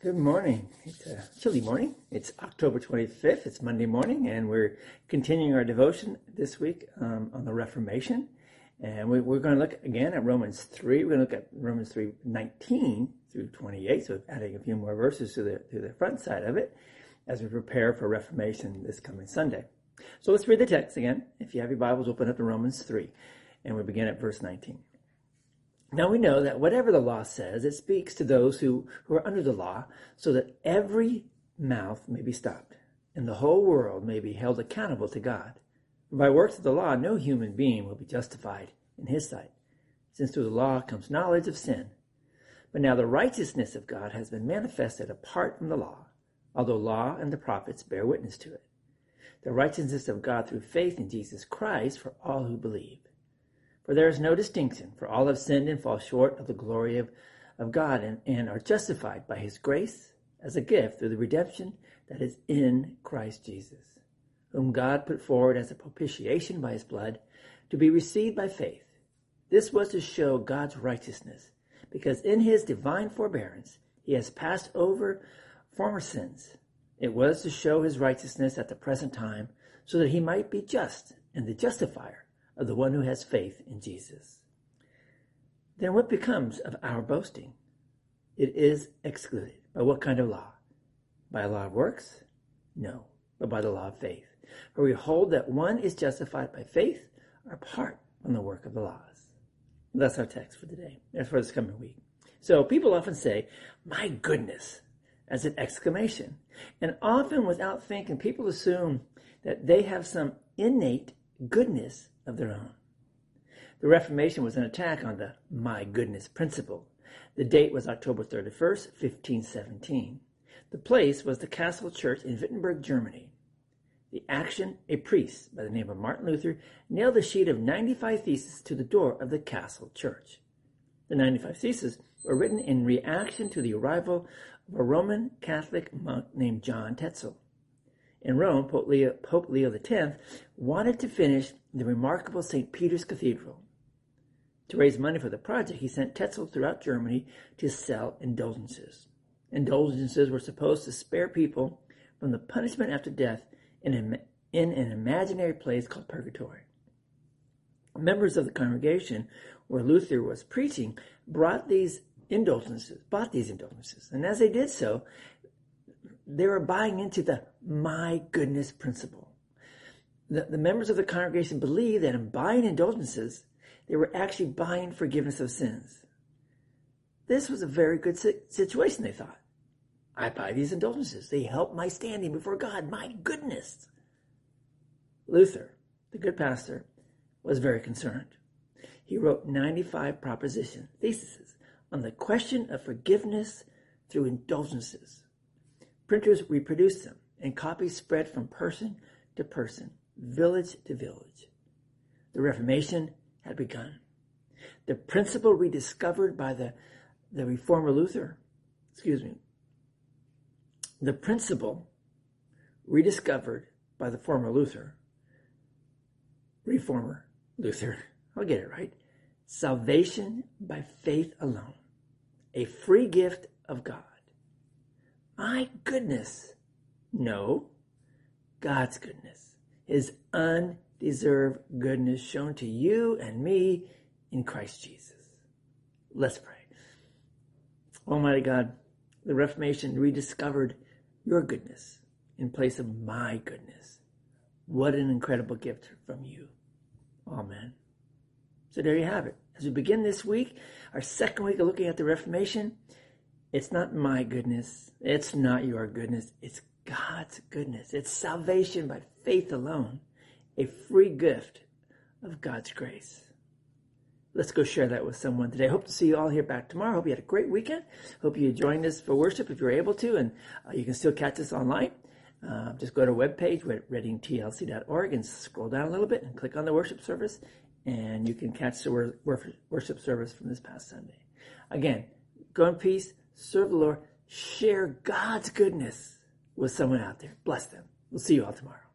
Good morning. It's a chilly morning. It's October 25th. It's Monday morning, and we're continuing our devotion this week um, on the Reformation. And we, are going to look again at Romans 3. We're going to look at Romans 3 19 through 28, so adding a few more verses to the, to the front side of it as we prepare for Reformation this coming Sunday. So let's read the text again. If you have your Bibles, open up to Romans 3, and we begin at verse 19. Now we know that whatever the law says, it speaks to those who, who are under the law, so that every mouth may be stopped, and the whole world may be held accountable to God. by works of the law, no human being will be justified in his sight, since through the law comes knowledge of sin. But now the righteousness of God has been manifested apart from the law, although law and the prophets bear witness to it. The righteousness of God through faith in Jesus Christ for all who believe. For there is no distinction, for all have sinned and fall short of the glory of, of God and, and are justified by his grace as a gift through the redemption that is in Christ Jesus, whom God put forward as a propitiation by his blood to be received by faith. This was to show God's righteousness, because in his divine forbearance he has passed over former sins. It was to show his righteousness at the present time, so that he might be just and the justifier of the one who has faith in Jesus. Then what becomes of our boasting? It is excluded. By what kind of law? By a law of works? No, but by the law of faith. For we hold that one is justified by faith apart from the work of the laws. That's our text for today. That's for this coming week. So people often say, my goodness, as an exclamation. And often without thinking, people assume that they have some innate goodness of their own. The Reformation was an attack on the my goodness principle. The date was October 31st, 1517. The place was the Castle Church in Wittenberg, Germany. The action, a priest by the name of Martin Luther nailed a sheet of 95 theses to the door of the Castle Church. The 95 theses were written in reaction to the arrival of a Roman Catholic monk named John Tetzel. In Rome, Pope Leo, Pope Leo X wanted to finish the remarkable St. Peter's Cathedral. To raise money for the project, he sent Tetzel throughout Germany to sell indulgences. Indulgences were supposed to spare people from the punishment after death in, a, in an imaginary place called purgatory. Members of the congregation where Luther was preaching brought these indulgences, bought these indulgences, and as they did so, they were buying into the my goodness principle. The, the members of the congregation believed that in buying indulgences, they were actually buying forgiveness of sins. This was a very good situation, they thought. I buy these indulgences. They help my standing before God. My goodness. Luther, the good pastor, was very concerned. He wrote 95 proposition theses on the question of forgiveness through indulgences. Printers reproduced them, and copies spread from person to person, village to village. The Reformation had begun. The principle rediscovered by the, the reformer Luther, excuse me, the principle rediscovered by the former Luther, reformer Luther, I'll get it right, salvation by faith alone, a free gift of God. My goodness. No, God's goodness, His undeserved goodness shown to you and me in Christ Jesus. Let's pray. Almighty God, the Reformation rediscovered your goodness in place of my goodness. What an incredible gift from you. Amen. So there you have it. As we begin this week, our second week of looking at the Reformation, it's not my goodness. It's not your goodness. It's God's goodness. It's salvation by faith alone, a free gift of God's grace. Let's go share that with someone today. Hope to see you all here back tomorrow. Hope you had a great weekend. Hope you joined us for worship if you're able to, and uh, you can still catch us online. Uh, just go to our webpage, readingtlc.org, and scroll down a little bit and click on the worship service, and you can catch the worship service from this past Sunday. Again, go in peace serve the Lord, share God's goodness with someone out there. Bless them. We'll see you all tomorrow.